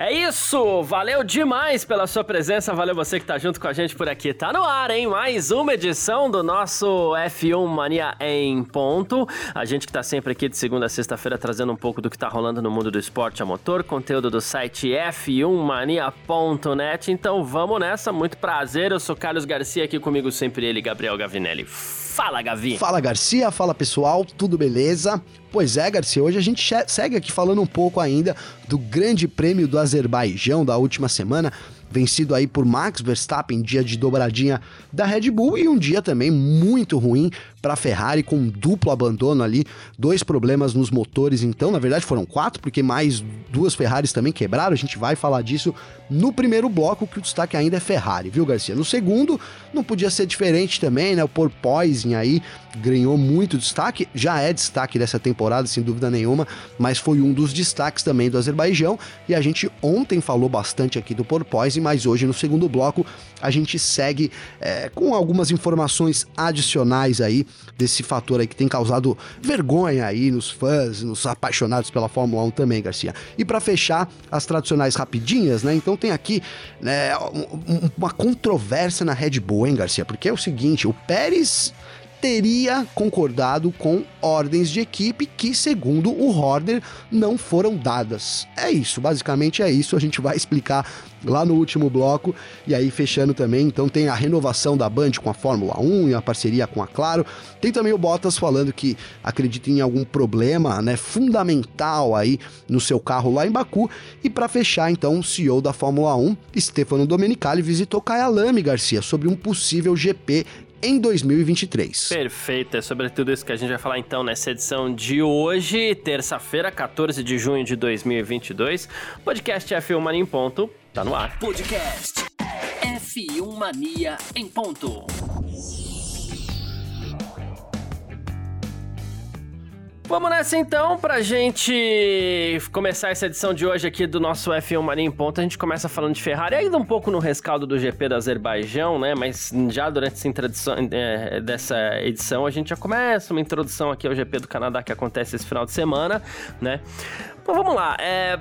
É isso! Valeu demais pela sua presença, valeu você que tá junto com a gente por aqui. Tá no ar, hein? Mais uma edição do nosso F1 Mania em ponto. A gente que tá sempre aqui de segunda a sexta-feira trazendo um pouco do que tá rolando no mundo do esporte a motor, conteúdo do site f1mania.net. Então vamos nessa, muito prazer. Eu sou Carlos Garcia, aqui comigo sempre ele, Gabriel Gavinelli. Fala, Gavi! Fala, Garcia. Fala, pessoal. Tudo beleza? Pois é, Garcia. Hoje a gente segue aqui falando um pouco ainda do Grande Prêmio do Azerbaijão da última semana vencido aí por Max Verstappen, dia de dobradinha da Red Bull e um dia também muito ruim para a Ferrari com um duplo abandono ali, dois problemas nos motores, então na verdade foram quatro, porque mais duas Ferraris também quebraram, a gente vai falar disso no primeiro bloco, que o destaque ainda é Ferrari, viu Garcia? No segundo, não podia ser diferente também, né, o porpoising aí ganhou muito destaque, já é destaque dessa temporada, sem dúvida nenhuma, mas foi um dos destaques também do Azerbaijão, e a gente ontem falou bastante aqui do porpoising, mas hoje no segundo bloco a gente segue é, com algumas informações adicionais aí desse fator aí que tem causado vergonha aí nos fãs, nos apaixonados pela Fórmula 1 também, Garcia. E para fechar as tradicionais rapidinhas, né? Então tem aqui né, uma controvérsia na Red Bull, hein, Garcia? Porque é o seguinte, o Pérez teria concordado com ordens de equipe que, segundo o Horner, não foram dadas. É isso, basicamente é isso. A gente vai explicar lá no último bloco. E aí, fechando também, então tem a renovação da Band com a Fórmula 1 e a parceria com a Claro. Tem também o Bottas falando que acredita em algum problema né, fundamental aí no seu carro lá em Baku. E para fechar, então, o CEO da Fórmula 1, Stefano Domenicali, visitou Kyalami Garcia sobre um possível GP em 2023. Perfeito, é sobre tudo isso que a gente vai falar então nessa edição de hoje, terça-feira, 14 de junho de 2022. Podcast F1 Mania em ponto, tá no ar. Podcast F1 Mania em ponto. Vamos nessa então, pra gente começar essa edição de hoje aqui do nosso F1 Mania em Ponto. A gente começa falando de Ferrari, ainda um pouco no rescaldo do GP do Azerbaijão, né? Mas já durante essa introdução, é, dessa edição a gente já começa uma introdução aqui ao GP do Canadá que acontece esse final de semana, né? Bom, vamos lá. É,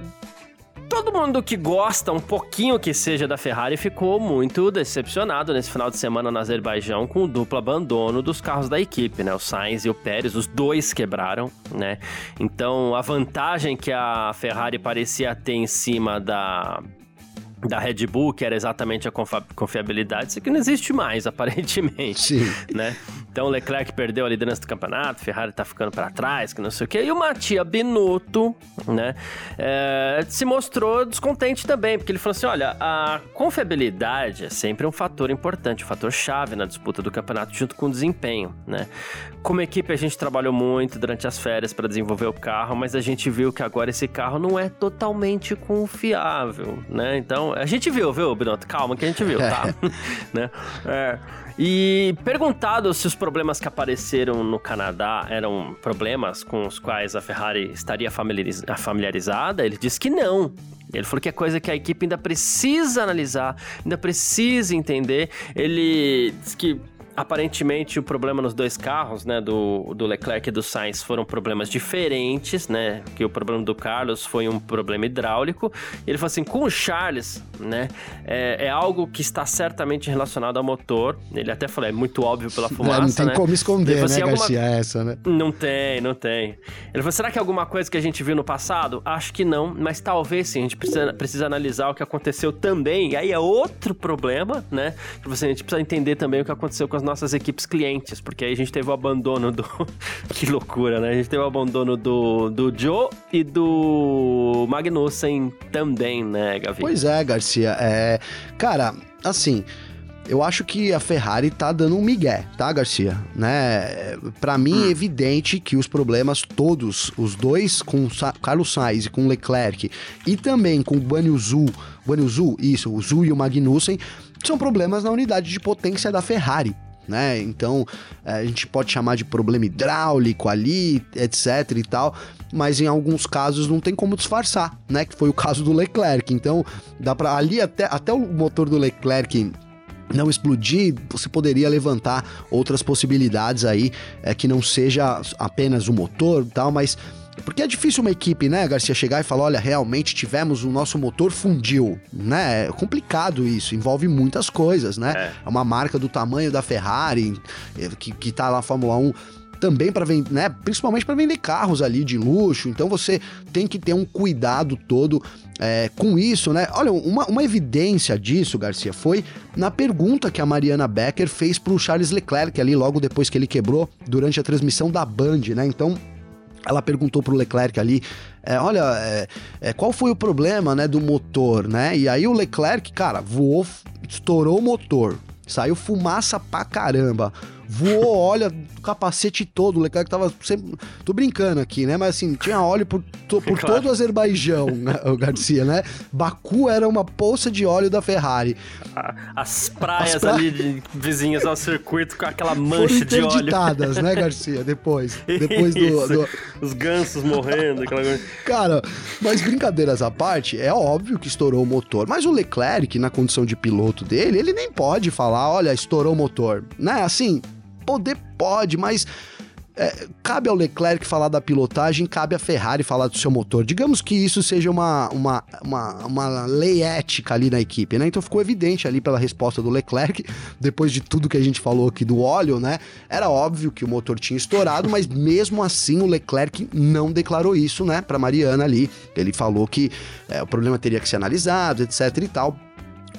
Todo mundo que gosta um pouquinho que seja da Ferrari ficou muito decepcionado nesse final de semana no Azerbaijão com o duplo abandono dos carros da equipe, né? O Sainz e o Pérez, os dois quebraram, né? Então a vantagem que a Ferrari parecia ter em cima da da Red Bull, que era exatamente a confiabilidade, isso aqui não existe mais, aparentemente. Sim. Né? Então Leclerc perdeu a liderança do campeonato, Ferrari tá ficando para trás, que não sei o quê. E o Matia Binotto, né, é, se mostrou descontente também, porque ele falou assim: olha, a confiabilidade é sempre um fator importante, um fator chave na disputa do campeonato, junto com o desempenho, né? Como equipe, a gente trabalhou muito durante as férias para desenvolver o carro, mas a gente viu que agora esse carro não é totalmente confiável, né? Então, a gente viu, viu, Binotto? Calma que a gente viu, tá? né? É. E perguntado se os problemas que apareceram no Canadá eram problemas com os quais a Ferrari estaria familiarizada, ele disse que não. Ele falou que é coisa que a equipe ainda precisa analisar, ainda precisa entender. Ele disse que aparentemente o problema nos dois carros, né, do, do Leclerc e do Sainz foram problemas diferentes, né, que o problema do Carlos foi um problema hidráulico. Ele falou assim, com o Charles, né, é, é algo que está certamente relacionado ao motor. Ele até falou, é muito óbvio pela fumaça, Não tem né? como esconder, assim, né, alguma... Garcia, essa, né? Não tem, não tem. Ele falou, será que é alguma coisa que a gente viu no passado? Acho que não, mas talvez sim, a gente precisa, precisa analisar o que aconteceu também, e aí é outro problema, né, que você, a gente precisa entender também o que aconteceu com as nossas equipes clientes, porque aí a gente teve o abandono do. que loucura, né? A gente teve o abandono do, do Joe e do Magnussen também, né, Gavi? Pois é, Garcia. É... Cara, assim. Eu acho que a Ferrari tá dando um migué, tá, Garcia? Né? Para mim é evidente que os problemas todos, os dois com Sa Carlos Sainz e com Leclerc e também com Guanyu Zhu, isso, o Zhu e o Magnussen, são problemas na unidade de potência da Ferrari né? Então é, a gente pode chamar de problema hidráulico ali, etc e tal, mas em alguns casos não tem como disfarçar, né? Que foi o caso do Leclerc. Então dá para ali até, até o motor do Leclerc não explodir, você poderia levantar outras possibilidades aí, é, que não seja apenas o motor e tal, mas porque é difícil uma equipe, né, Garcia, chegar e falar: olha, realmente tivemos o nosso motor fundiu, né? É complicado isso, envolve muitas coisas, né? É, é uma marca do tamanho da Ferrari, é, que, que tá lá na Fórmula 1 também para vender, né? Principalmente para vender carros ali de luxo. Então você tem que ter um cuidado todo é, com isso, né? Olha, uma, uma evidência disso, Garcia, foi na pergunta que a Mariana Becker fez pro Charles Leclerc ali logo depois que ele quebrou durante a transmissão da Band, né? Então ela perguntou pro Leclerc ali, é, olha, é, é, qual foi o problema, né, do motor, né? E aí o Leclerc, cara, voou, estourou o motor, saiu fumaça pra caramba voou óleo, capacete todo, o Leclerc tava sempre... Tô brincando aqui, né? Mas assim, tinha óleo por, to, por claro. todo o Azerbaijão, né, o Garcia, né? Baku era uma poça de óleo da Ferrari. As praias As pra... ali de, vizinhas ao circuito com aquela mancha de óleo. né, Garcia? Depois. Depois do, do, Os gansos morrendo, aquela coisa. Cara, mas brincadeiras à parte, é óbvio que estourou o motor. Mas o Leclerc, na condição de piloto dele, ele nem pode falar, olha, estourou o motor. Né? Assim, Poder pode, mas é, cabe ao Leclerc falar da pilotagem, cabe à Ferrari falar do seu motor. Digamos que isso seja uma, uma, uma, uma, lei ética ali na equipe, né? Então ficou evidente ali pela resposta do Leclerc, depois de tudo que a gente falou aqui do óleo, né? Era óbvio que o motor tinha estourado, mas mesmo assim o Leclerc não declarou isso, né, para Mariana ali. Ele falou que é, o problema teria que ser analisado, etc e tal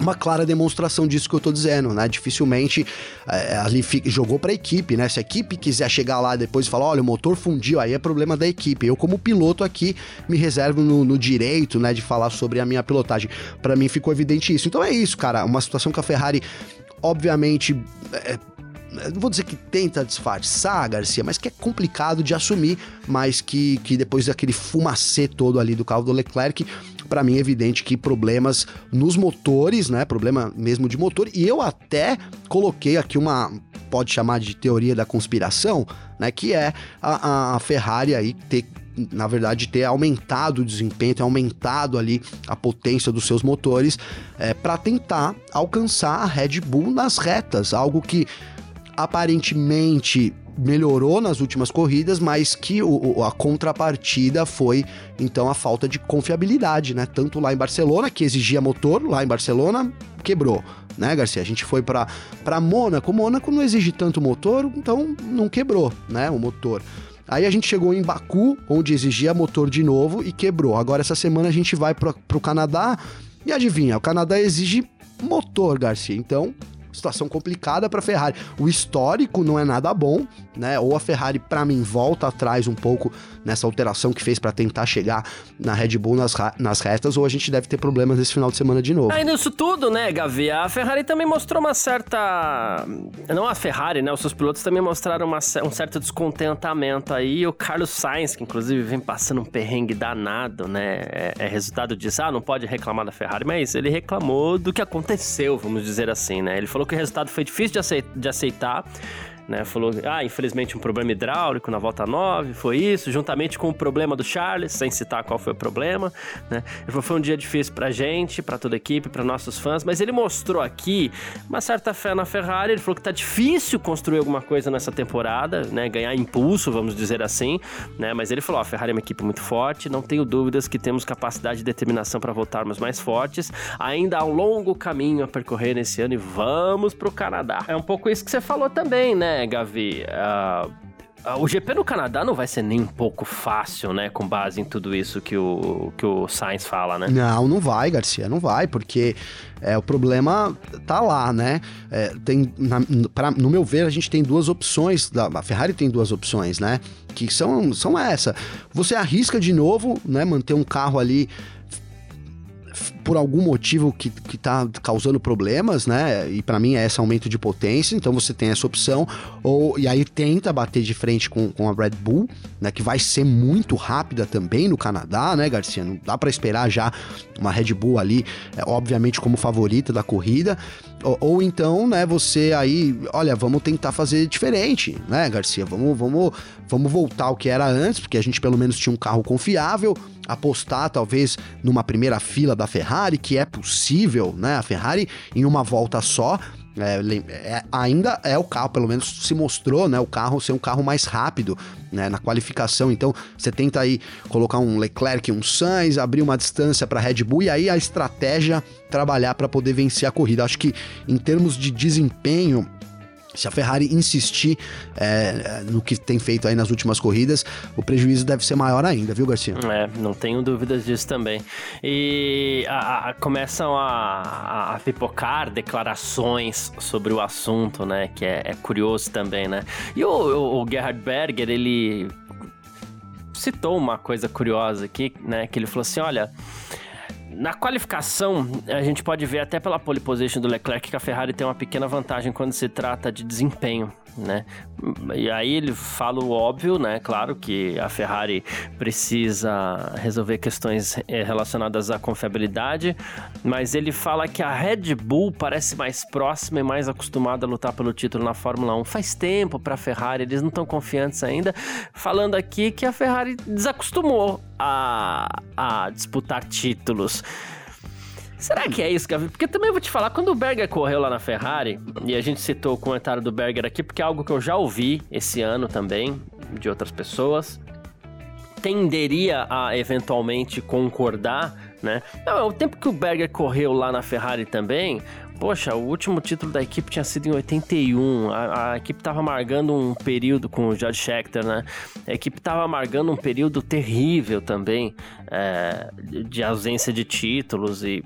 uma clara demonstração disso que eu tô dizendo, né? Dificilmente é, ali fica, jogou para a equipe, né? Se a equipe quiser chegar lá depois e falar, olha, o motor fundiu, aí é problema da equipe. Eu, como piloto aqui, me reservo no, no direito, né, de falar sobre a minha pilotagem. Para mim ficou evidente isso. Então é isso, cara. Uma situação que a Ferrari, obviamente. É, não vou dizer que tenta disfarçar, Garcia, mas que é complicado de assumir, mas que, que depois daquele fumacê todo ali do carro do Leclerc, para mim é evidente que problemas nos motores, né? Problema mesmo de motor. E eu até coloquei aqui uma, pode chamar de teoria da conspiração, né? Que é a, a Ferrari aí ter na verdade, ter aumentado o desempenho, ter aumentado ali a potência dos seus motores é, para tentar alcançar a Red Bull nas retas, algo que aparentemente melhorou nas últimas corridas, mas que o, a contrapartida foi então a falta de confiabilidade, né? Tanto lá em Barcelona, que exigia motor, lá em Barcelona quebrou, né, Garcia? A gente foi para Mônaco, Mônaco não exige tanto motor, então não quebrou, né, o motor. Aí a gente chegou em Baku, onde exigia motor de novo e quebrou. Agora essa semana a gente vai para o Canadá e adivinha, o Canadá exige motor, Garcia. Então situação complicada para Ferrari. O histórico não é nada bom, né? Ou a Ferrari, para mim, volta atrás um pouco nessa alteração que fez para tentar chegar na Red Bull nas, nas retas, ou a gente deve ter problemas nesse final de semana de novo. Aí nisso tudo, né, Gavi, a Ferrari também mostrou uma certa. Não a Ferrari, né? Os seus pilotos também mostraram uma, um certo descontentamento aí. O Carlos Sainz, que inclusive vem passando um perrengue danado, né? É, é resultado disso. Ah, não pode reclamar da Ferrari, mas ele reclamou do que aconteceu, vamos dizer assim, né? Ele falou que o resultado foi difícil de aceitar né? Falou, ah, infelizmente um problema hidráulico na volta 9, foi isso, juntamente com o problema do Charles, sem citar qual foi o problema, né? Falou, foi um dia difícil pra gente, pra toda a equipe, pra nossos fãs, mas ele mostrou aqui uma certa fé na Ferrari, ele falou que tá difícil construir alguma coisa nessa temporada, né? Ganhar impulso, vamos dizer assim, né? Mas ele falou, a Ferrari é uma equipe muito forte, não tenho dúvidas que temos capacidade e determinação para voltarmos mais fortes, ainda há um longo caminho a percorrer nesse ano e vamos pro Canadá. É um pouco isso que você falou também, né? Gavi? Uh, o GP no Canadá não vai ser nem um pouco fácil, né? Com base em tudo isso que o, que o Sainz fala, né? Não, não vai, Garcia, não vai, porque é, o problema tá lá, né? É, tem, na, pra, no meu ver, a gente tem duas opções, a Ferrari tem duas opções, né? Que são, são essa. Você arrisca de novo, né? Manter um carro ali por algum motivo que, que tá causando problemas, né? E para mim é esse aumento de potência, então você tem essa opção. Ou, e aí tenta bater de frente com, com a Red Bull, né? Que vai ser muito rápida também no Canadá, né, Garcia? Não dá para esperar já uma Red Bull ali, é, obviamente, como favorita da corrida. Ou, ou, então, né, você aí, olha, vamos tentar fazer diferente, né, Garcia? Vamos, vamos, vamos voltar ao que era antes, porque a gente pelo menos tinha um carro confiável, apostar talvez numa primeira fila da Ferrari, que é possível, né? A Ferrari em uma volta só é, é, ainda é o carro, pelo menos se mostrou, né? O carro ser um carro mais rápido, né? Na qualificação. Então, você tenta aí colocar um Leclerc, um Sainz, abrir uma distância para Red Bull e aí a estratégia trabalhar para poder vencer a corrida. Acho que em termos de desempenho, se a Ferrari insistir é, no que tem feito aí nas últimas corridas, o prejuízo deve ser maior ainda, viu, Garcia? É, não tenho dúvidas disso também. E a, a, começam a, a, pipocar declarações sobre o assunto, né? Que é, é curioso também, né? E o, o, o Gerhard Berger, ele citou uma coisa curiosa aqui, né? Que ele falou assim: olha. Na qualificação, a gente pode ver até pela pole position do Leclerc que a Ferrari tem uma pequena vantagem quando se trata de desempenho né? E aí ele fala o óbvio, né? Claro que a Ferrari precisa resolver questões eh, relacionadas à confiabilidade, mas ele fala que a Red Bull parece mais próxima e mais acostumada a lutar pelo título na Fórmula 1. Faz tempo para a Ferrari, eles não estão confiantes ainda. Falando aqui que a Ferrari desacostumou a, a disputar títulos. Será que é isso, Gavi? Porque também vou te falar, quando o Berger correu lá na Ferrari, e a gente citou o comentário do Berger aqui, porque é algo que eu já ouvi esse ano também, de outras pessoas, tenderia a eventualmente concordar, né? Não, o tempo que o Berger correu lá na Ferrari também, Poxa, o último título da equipe tinha sido em 81. A, a equipe estava amargando um período com o George Scheckter, né? A equipe estava amargando um período terrível também é, de ausência de títulos e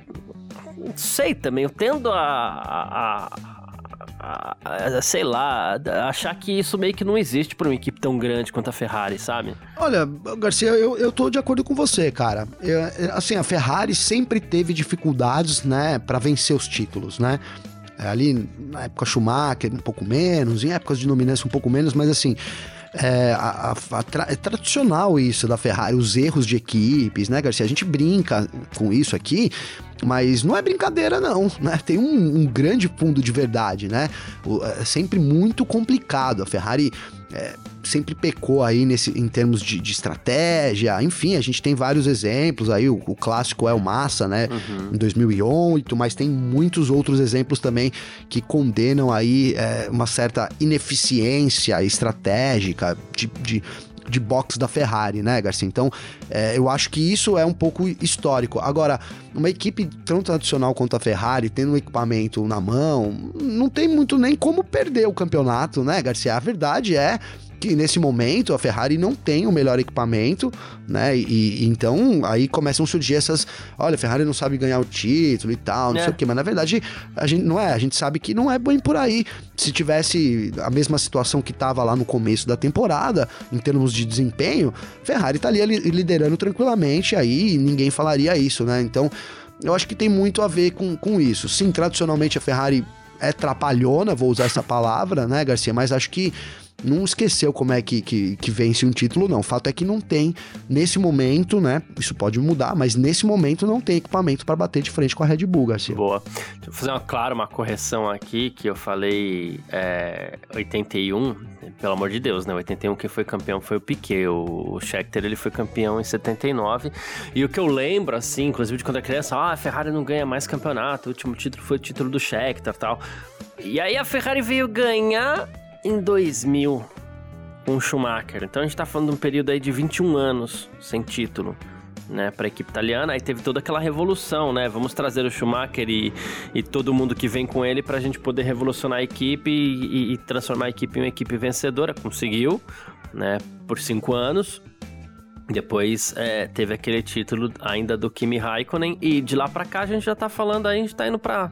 sei também, eu tendo a, a, sei lá, achar que isso meio que não existe para uma equipe tão grande quanto a Ferrari, sabe? Olha, Garcia, eu, eu tô de acordo com você, cara. Eu, assim, a Ferrari sempre teve dificuldades, né, para vencer os títulos, né? É, ali na época Schumacher, um pouco menos, em épocas de dominância um pouco menos, mas assim, é, a, a, a tra é tradicional isso da Ferrari, os erros de equipes, né, Garcia? A gente brinca com isso aqui, mas não é brincadeira, não, né? Tem um, um grande fundo de verdade, né? O, é sempre muito complicado. A Ferrari é, sempre pecou aí nesse, em termos de, de, estratégia, enfim, a gente tem vários exemplos aí, o, o clássico é o Massa, né, uhum. em 2008, mas tem muitos outros exemplos também que condenam aí é, uma certa ineficiência estratégica de, de de box da Ferrari, né, Garcia? Então, é, eu acho que isso é um pouco histórico. Agora, uma equipe tão tradicional quanto a Ferrari, tendo um equipamento na mão, não tem muito nem como perder o campeonato, né, Garcia? A verdade é que nesse momento a Ferrari não tem o melhor equipamento, né? E, e, então aí começam a surgir essas, olha, a Ferrari não sabe ganhar o título e tal, não é. sei o quê, mas na verdade a gente não é, a gente sabe que não é bem por aí. Se tivesse a mesma situação que estava lá no começo da temporada, em termos de desempenho, Ferrari tá ali liderando tranquilamente aí, ninguém falaria isso, né? Então, eu acho que tem muito a ver com, com isso. Sim, tradicionalmente a Ferrari é trapalhona, vou usar essa palavra, né, Garcia? Mas acho que não esqueceu como é que, que, que, vence um título, não. O fato é que não tem, nesse momento, né? Isso pode mudar, mas nesse momento não tem equipamento para bater de frente com a Red Bull, Garcia. Boa. Deixa eu fazer uma, claro, uma correção aqui, que eu falei é, 81, pelo amor de Deus, né? 81 quem foi campeão foi o Piquet, o, o Scheckter ele foi campeão em 79. E o que eu lembro, assim, inclusive de quando era criança, ah, a Ferrari não ganha mais campeonato, o último título foi o título do Scheckter e tal. E aí a Ferrari veio ganhar em 2000 com o Schumacher. Então a gente tá falando de um período aí de 21 anos sem título. Né, para a equipe italiana, aí teve toda aquela revolução, né? Vamos trazer o Schumacher e, e todo mundo que vem com ele para a gente poder revolucionar a equipe e, e, transformar a equipe em uma equipe vencedora. Conseguiu, né? Por cinco anos. Depois é, teve aquele título ainda do Kimi Raikkonen e de lá para cá a gente já tá falando aí, a gente tá indo para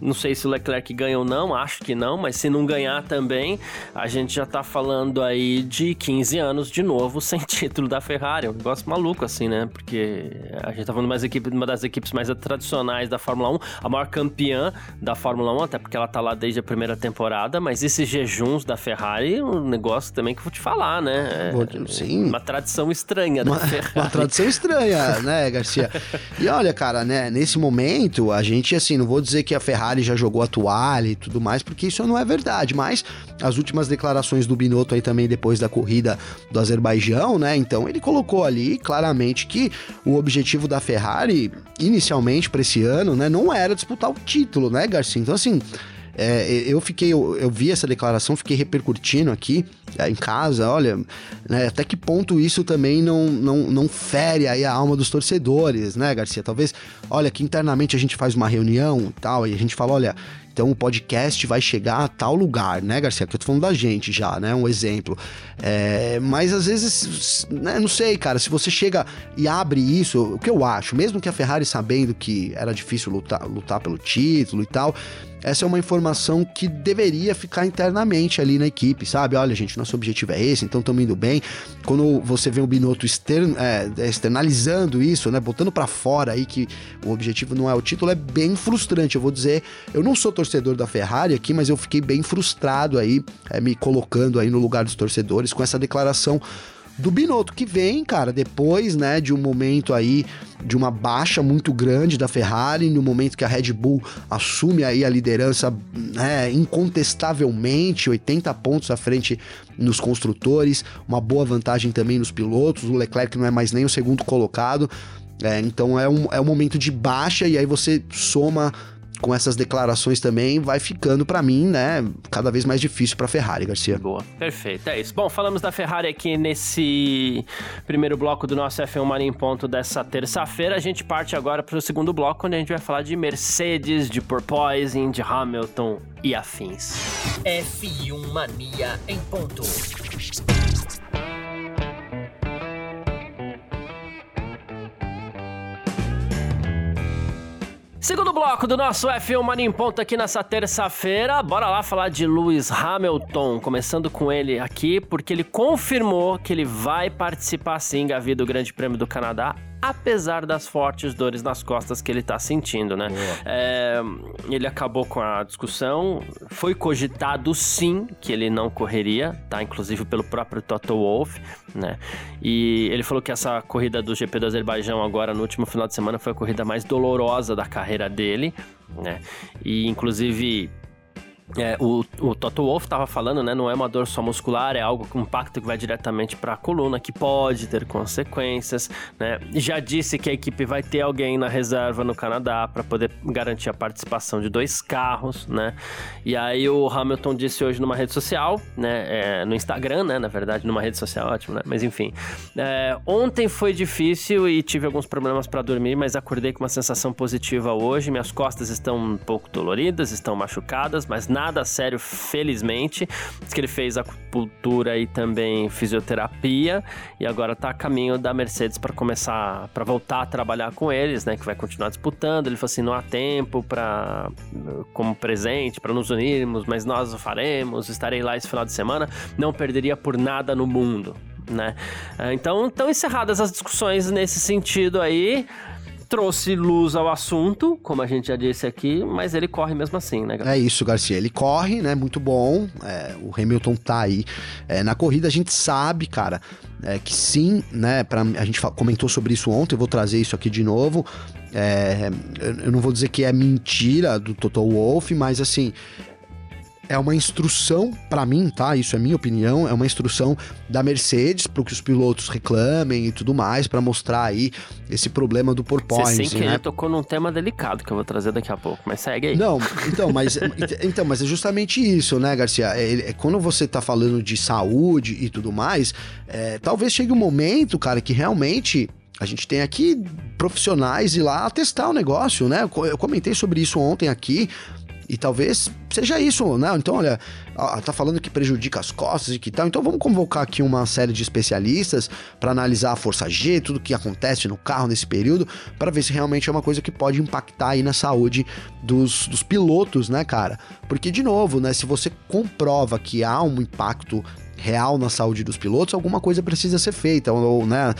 não sei se o Leclerc ganha ou não, acho que não, mas se não ganhar também, a gente já tá falando aí de 15 anos de novo sem título da Ferrari. Um negócio maluco assim, né? Porque a gente tá falando mais equipe, uma das equipes mais tradicionais da Fórmula 1, a maior campeã da Fórmula 1, até porque ela tá lá desde a primeira temporada, mas esses jejuns da Ferrari, um negócio também que eu vou te falar, né? É, Sim. Uma tradição estranha da uma, Ferrari. Uma tradição estranha, né, Garcia? E olha, cara, né, nesse momento, a gente, assim, não vou dizer que a Ferrari já jogou a toalha e tudo mais, porque isso não é verdade, mas as últimas declarações do Binotto aí também depois da corrida do Azerbaijão, né, então ele colocou ali claramente que o objetivo da Ferrari, inicialmente para esse ano, né, não era disputar o título, né, Garcia? Então, assim, é, eu fiquei, eu, eu, vi essa declaração, fiquei repercutindo aqui é, em casa, olha, né, até que ponto isso também não, não, não fere aí a alma dos torcedores, né, Garcia? Talvez, olha, que internamente a gente faz uma reunião e tal, e a gente fala, olha, então o podcast vai chegar a tal lugar, né, Garcia? Que eu tô falando da gente já, né? Um exemplo. É, mas às vezes, né, não sei, cara, se você chega e abre isso, o que eu acho, mesmo que a Ferrari sabendo que era difícil lutar, lutar pelo título e tal, essa é uma informação que deveria ficar internamente ali na equipe, sabe? Olha, gente, nosso objetivo é esse, então estamos indo bem. Quando você vê o Binotto é, externalizando isso, né? Botando para fora aí que o objetivo não é o título, é bem frustrante. Eu vou dizer, eu não sou torcedor da Ferrari aqui, mas eu fiquei bem frustrado aí, é, me colocando aí no lugar dos torcedores com essa declaração do Binotto, que vem, cara, depois, né, de um momento aí de uma baixa muito grande da Ferrari, no momento que a Red Bull assume aí a liderança, né, incontestavelmente, 80 pontos à frente nos construtores, uma boa vantagem também nos pilotos, o Leclerc não é mais nem o segundo colocado, é, então é um, é um momento de baixa e aí você soma com essas declarações também, vai ficando para mim, né, cada vez mais difícil para Ferrari, Garcia. Boa, perfeito, é isso. Bom, falamos da Ferrari aqui nesse primeiro bloco do nosso F1 Mania em Ponto dessa terça-feira. A gente parte agora para o segundo bloco, onde a gente vai falar de Mercedes, de Porpoising, de Hamilton e afins. F1 Mania em Ponto. Segundo bloco do nosso F1 Mania em Ponto aqui nessa terça-feira. Bora lá falar de Lewis Hamilton. Começando com ele aqui, porque ele confirmou que ele vai participar sim, Gavi, do Grande Prêmio do Canadá apesar das fortes dores nas costas que ele tá sentindo, né? É, ele acabou com a discussão, foi cogitado sim que ele não correria, tá? Inclusive pelo próprio Toto Wolff, né? E ele falou que essa corrida do GP do Azerbaijão agora no último final de semana foi a corrida mais dolorosa da carreira dele, né? E inclusive é, o, o Toto Wolff estava falando, né? Não é uma dor só muscular, é algo com impacto que vai diretamente para a coluna, que pode ter consequências, né? Já disse que a equipe vai ter alguém na reserva no Canadá para poder garantir a participação de dois carros, né? E aí o Hamilton disse hoje numa rede social, né? É, no Instagram, né? Na verdade, numa rede social, ótimo, né? Mas enfim. É, ontem foi difícil e tive alguns problemas para dormir, mas acordei com uma sensação positiva hoje. Minhas costas estão um pouco doloridas, estão machucadas, mas nada nada sério, felizmente. Diz que ele fez acupuntura e também fisioterapia e agora tá a caminho da Mercedes para começar, para voltar a trabalhar com eles, né? Que vai continuar disputando. Ele falou assim: não há tempo para como presente para nos unirmos, mas nós o faremos. Estarei lá esse final de semana. Não perderia por nada no mundo. Né? Então, estão encerradas as discussões nesse sentido aí trouxe luz ao assunto, como a gente já disse aqui, mas ele corre mesmo assim, né, É isso, Garcia. Ele corre, né? Muito bom. É, o Hamilton tá aí. É, na corrida a gente sabe, cara, é, que sim, né? Pra, a gente comentou sobre isso ontem, eu vou trazer isso aqui de novo. É, eu não vou dizer que é mentira do Toto Wolff, mas assim, é uma instrução para mim, tá? Isso é minha opinião, é uma instrução da Mercedes para que os pilotos reclamem e tudo mais para mostrar aí esse problema do porpoising, Você sem querer né? tocou num tema delicado que eu vou trazer daqui a pouco, mas segue aí. Não, então, mas então, mas é justamente isso, né, Garcia? É, é, quando você tá falando de saúde e tudo mais, é, talvez chegue um momento, cara, que realmente a gente tem aqui profissionais ir lá testar o negócio, né? Eu comentei sobre isso ontem aqui E talvez seja isso, né? Então, olha, tá falando que prejudica as costas e que tal. Então vamos convocar aqui uma série de especialistas para analisar a força G, tudo que acontece no carro nesse período, para ver se realmente é uma coisa que pode impactar aí na saúde dos, dos pilotos, né, cara? Porque, de novo, né, se você comprova que há um impacto real na saúde dos pilotos, alguma coisa precisa ser feita. Ou, né,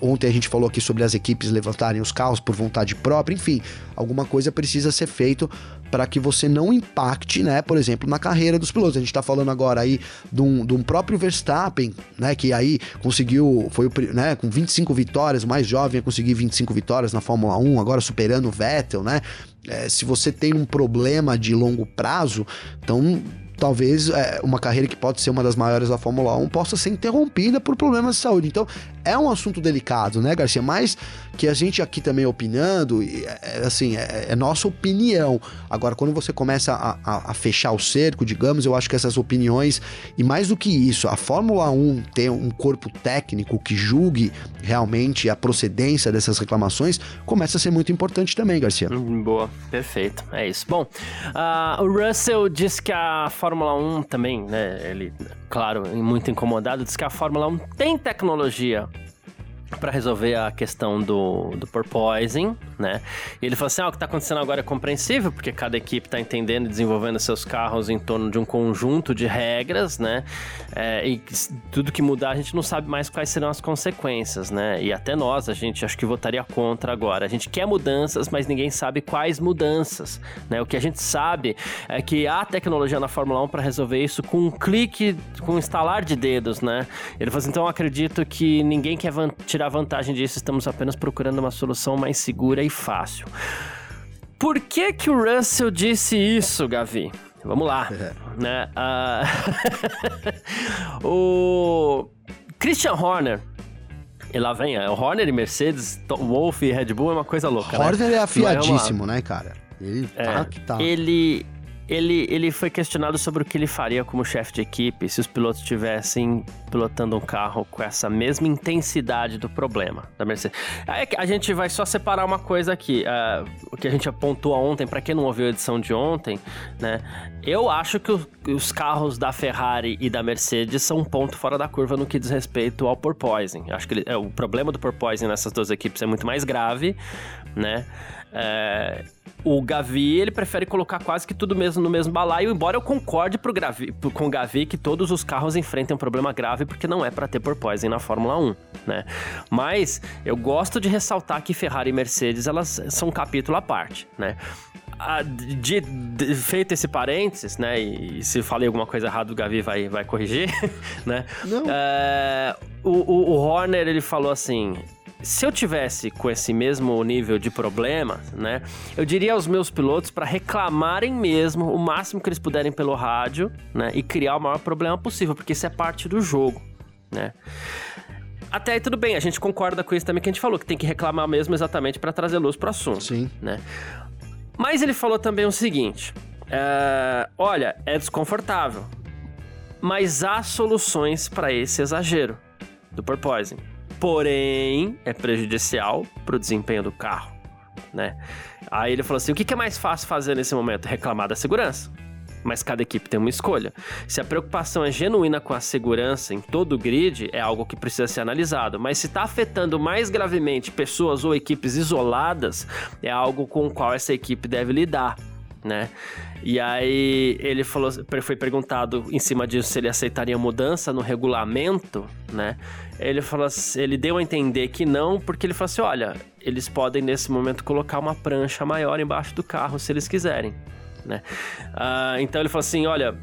ontem a gente falou aqui sobre as equipes levantarem os carros por vontade própria, enfim, alguma coisa precisa ser feito para que você não impacte, né, por exemplo, na carreira dos pilotos. A gente está falando agora aí de um, de um, próprio Verstappen, né, que aí conseguiu, foi o, né, com 25 vitórias, mais jovem a conseguir 25 vitórias na Fórmula 1, agora superando o Vettel, né? É, se você tem um problema de longo prazo, então talvez é, uma carreira que pode ser uma das maiores da Fórmula 1 possa ser interrompida por problemas de saúde. Então, é um assunto delicado, né, Garcia? Mas que a gente aqui também opinando, é, é, assim, é, é, nossa opinião. Agora, quando você começa a, a, a, fechar o cerco, digamos, eu acho que essas opiniões, e mais do que isso, a Fórmula 1 ter um corpo técnico que julgue realmente a procedência dessas reclamações, começa a ser muito importante também, Garcia. Hum, boa, perfeito. É isso. Bom, uh, o Russell disse que a Fórmula 1 também, né, ele, claro, muito incomodado, disse que a Fórmula 1 tem tecnologia para resolver a questão do, do porpoising, né? E ele falou assim: ah, o que está acontecendo agora é compreensível, porque cada equipe está entendendo e desenvolvendo seus carros em torno de um conjunto de regras, né? É, e tudo que mudar a gente não sabe mais quais serão as consequências, né? E até nós, a gente acho que votaria contra agora. A gente quer mudanças, mas ninguém sabe quais mudanças, né? O que a gente sabe é que há tecnologia na Fórmula 1 para resolver isso com um clique, com um instalar de dedos, né? Ele falou assim: então eu acredito que ninguém quer tirar tirar vantagem disso, estamos apenas procurando uma solução mais segura e fácil. Por que que o Russell disse isso, Gavi? Vamos lá, é. né? Uh... o Christian Horner, e lá vem, é, o Horner e Mercedes, Wolf e Red Bull é uma coisa louca, né? Horner né? é afiadíssimo, né, cara? Ele tá é, que tá. Ele, ele, ele foi questionado sobre o que ele faria como chefe de equipe se os pilotos estivessem pilotando um carro com essa mesma intensidade do problema da Mercedes. A gente vai só separar uma coisa aqui, uh, o que a gente apontou ontem, para quem não ouviu a edição de ontem, né? Eu acho que os carros da Ferrari e da Mercedes são um ponto fora da curva no que diz respeito ao porpoising. Acho que ele, é, o problema do porpoising nessas duas equipes é muito mais grave, né? É, o Gavi, ele prefere colocar quase que tudo mesmo no mesmo balaio, embora eu concorde pro Gavi, com o Gavi que todos os carros enfrentem um problema grave, porque não é para ter porpoising na Fórmula 1, né? Mas eu gosto de ressaltar que Ferrari e Mercedes, elas são um capítulo à parte, né? A, de, de, feito esse parênteses, né? E, e, se falei alguma coisa errada, o Gavi vai, vai corrigir, né? Não. É, o, o, o Horner, ele falou assim: se eu tivesse com esse mesmo nível de problema, né, eu diria aos meus pilotos para reclamarem mesmo o máximo que eles puderem pelo rádio, né, e criar o maior problema possível, porque isso é parte do jogo, né. Até aí tudo bem, a gente concorda com isso também que a gente falou, que tem que reclamar mesmo exatamente para trazer luz pro assunto. Sim. Né? Mas ele falou também o seguinte: é, olha, é desconfortável, mas há soluções para esse exagero do porpoising porém é prejudicial para o desempenho do carro, né? Aí ele falou assim: o que é mais fácil fazer nesse momento? Reclamar da segurança. Mas cada equipe tem uma escolha. Se a preocupação é genuína com a segurança em todo o grid, é algo que precisa ser analisado. Mas se está afetando mais gravemente pessoas ou equipes isoladas, é algo com o qual essa equipe deve lidar né? E aí ele falou, foi perguntado em cima disso se ele aceitaria mudança no regulamento, né? Ele falou, ele deu a entender que não, porque ele falou assim, olha, eles podem nesse momento colocar uma prancha maior embaixo do carro se eles quiserem, né? Uh, então ele falou assim, olha,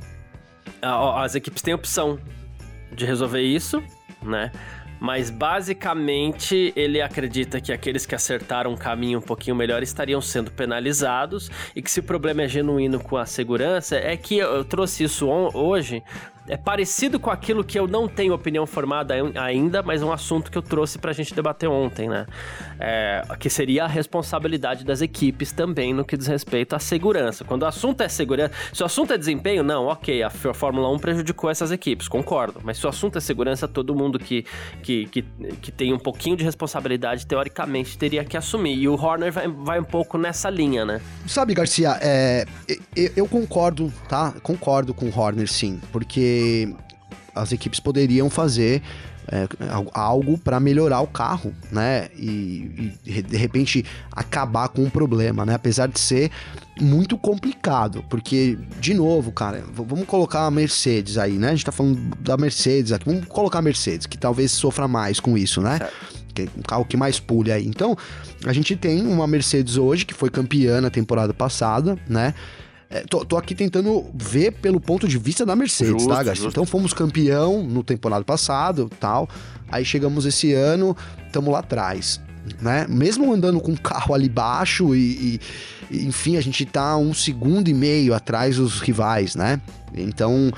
as equipes têm opção de resolver isso, né? Mas basicamente ele acredita que aqueles que acertaram um caminho um pouquinho melhor estariam sendo penalizados e que se o problema é genuíno com a segurança, é que eu trouxe isso hoje é parecido com aquilo que eu não tenho opinião formada ainda, mas é um assunto que eu trouxe pra gente debater ontem, né? É, que seria a responsabilidade das equipes também no que diz respeito à segurança. Quando o assunto é segurança, se o assunto é desempenho, não, ok, a Fórmula 1 prejudicou essas equipes, concordo. Mas se o assunto é segurança, todo mundo que, que, que, que tem um pouquinho de responsabilidade, teoricamente, teria que assumir. E o Horner vai, vai um pouco nessa linha, né? Sabe, Garcia, é, eu, eu concordo, tá? Concordo com o Horner, sim, porque as equipes poderiam fazer é, algo para melhorar o carro, né? E, e, de repente acabar com o problema, né? Apesar de ser muito complicado, porque, de novo, cara, vamos colocar a Mercedes aí, né? A gente tá falando da Mercedes aqui, vamos colocar a Mercedes, que talvez sofra mais com isso, né? Que é um carro que mais pulha aí. Então, a gente tem uma Mercedes hoje que foi campeã na temporada passada, né? É, tô, tô, aqui tentando ver pelo ponto de vista da Mercedes, tá, justo, tá, Garcia? Então fomos campeão no temporada passado, tal. Aí chegamos esse ano, estamos lá atrás, né? Mesmo andando com o carro ali baixo e, e, enfim, a gente tá um segundo e meio atrás dos rivais, né? Então,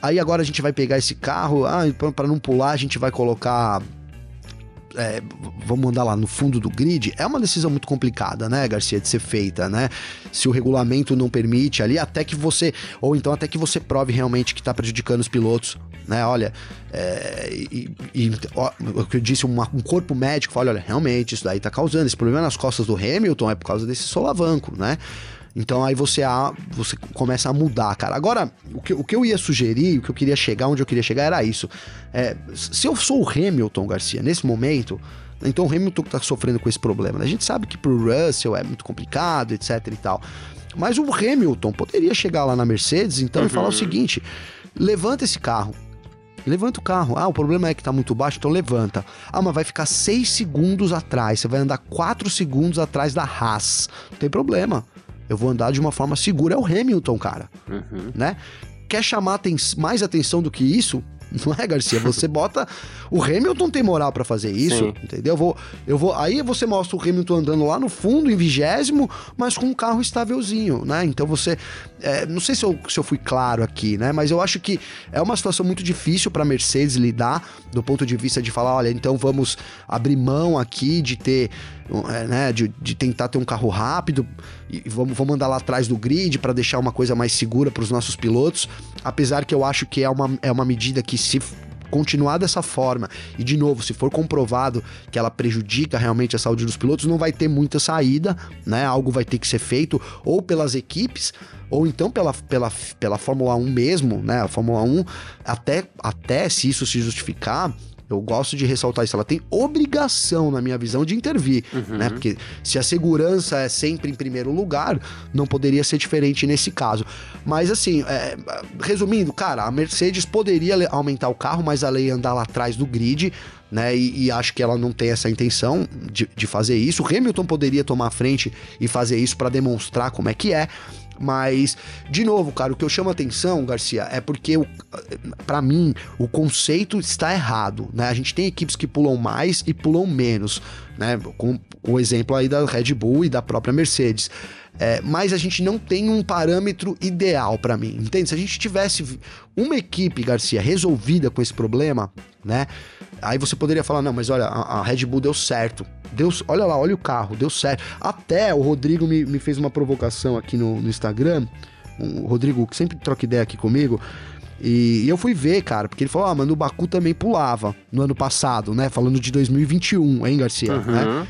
aí agora a gente vai pegar esse carro, ah, para não pular, a gente vai colocar é, vamos andar lá no fundo do grid, é uma decisão muito complicada, né, Garcia, de ser feita, né? Se o regulamento não permite ali, até que você, ou então até que você prove realmente que está prejudicando os pilotos, né? Olha, é, e, e ó, o que eu disse, uma, um corpo médico fala, olha, realmente isso daí está causando, esse problema nas costas do Hamilton é por causa desse solavanco, né? Então aí você, a, você começa a mudar, cara. Agora, o que, o que eu ia sugerir, o que eu queria chegar, onde eu queria chegar era isso. É, se eu sou o Hamilton Garcia nesse momento, então o Hamilton tá sofrendo com esse problema. Né? A gente sabe que pro Russell é muito complicado, etc e tal. Mas o Hamilton poderia chegar lá na Mercedes então uhum. e falar o seguinte: levanta esse carro. Levanta o carro. Ah, o problema é que tá muito baixo, então levanta. Ah, mas vai ficar 6 segundos atrás. Você vai andar 4 segundos atrás da Haas. Não tem problema eu vou andar de uma forma segura. É o Hamilton, cara. Uhum. Né? Quer chamar aten mais atenção do que isso? Não é, Garcia? Você bota. O Hamilton tem moral para fazer isso, Sim. entendeu? Eu vou, eu vou. Aí você mostra o Hamilton andando lá no fundo, em vigésimo, mas com um carro estávelzinho, né? Então você. É, não sei se eu, se eu fui claro aqui, né? Mas eu acho que é uma situação muito difícil para Mercedes lidar, do ponto de vista de falar: olha, então vamos abrir mão aqui de ter. É, né, de, de tentar ter um carro rápido e vamos, vamos andar lá atrás do grid para deixar uma coisa mais segura para os nossos pilotos. Apesar que eu acho que é uma, é uma medida que se continuar dessa forma e de novo, se for comprovado que ela prejudica realmente a saúde dos pilotos, não vai ter muita saída, né? Algo vai ter que ser feito ou pelas equipes ou então pela, pela, pela Fórmula 1 mesmo, né? A Fórmula 1 até até se isso se justificar, eu gosto de ressaltar isso. Ela tem obrigação, na minha visão, de intervir, uhum. né? Porque se a segurança é sempre em primeiro lugar, não poderia ser diferente nesse caso. Mas assim, é, resumindo, cara, a Mercedes poderia aumentar o carro, mas a lei andar lá atrás do grid, né? E, e, acho que ela não tem essa intenção de, de fazer isso. O Hamilton poderia tomar a frente e fazer isso para demonstrar como é que é. Mas, de novo, cara, o que eu chamo a atenção, Garcia, é porque, para mim, o conceito está errado, né? A gente tem equipes que pulam mais e pulam menos, né? Com o exemplo aí da Red Bull e da própria Mercedes. É, mas a gente não tem um parâmetro ideal para mim, entende? Se a gente tivesse uma equipe, Garcia, resolvida com esse problema, né? Aí você poderia falar, não, mas olha, a, a Red Bull deu certo. Deu, olha lá, olha o carro, deu certo. Até o Rodrigo me, me fez uma provocação aqui no, no Instagram. O Rodrigo, que sempre troca ideia aqui comigo. E, e, eu fui ver, cara, porque ele falou: ah, mano, o Baku também pulava no ano passado, né? Falando de 2021, hein, Garcia? Uhum. Né?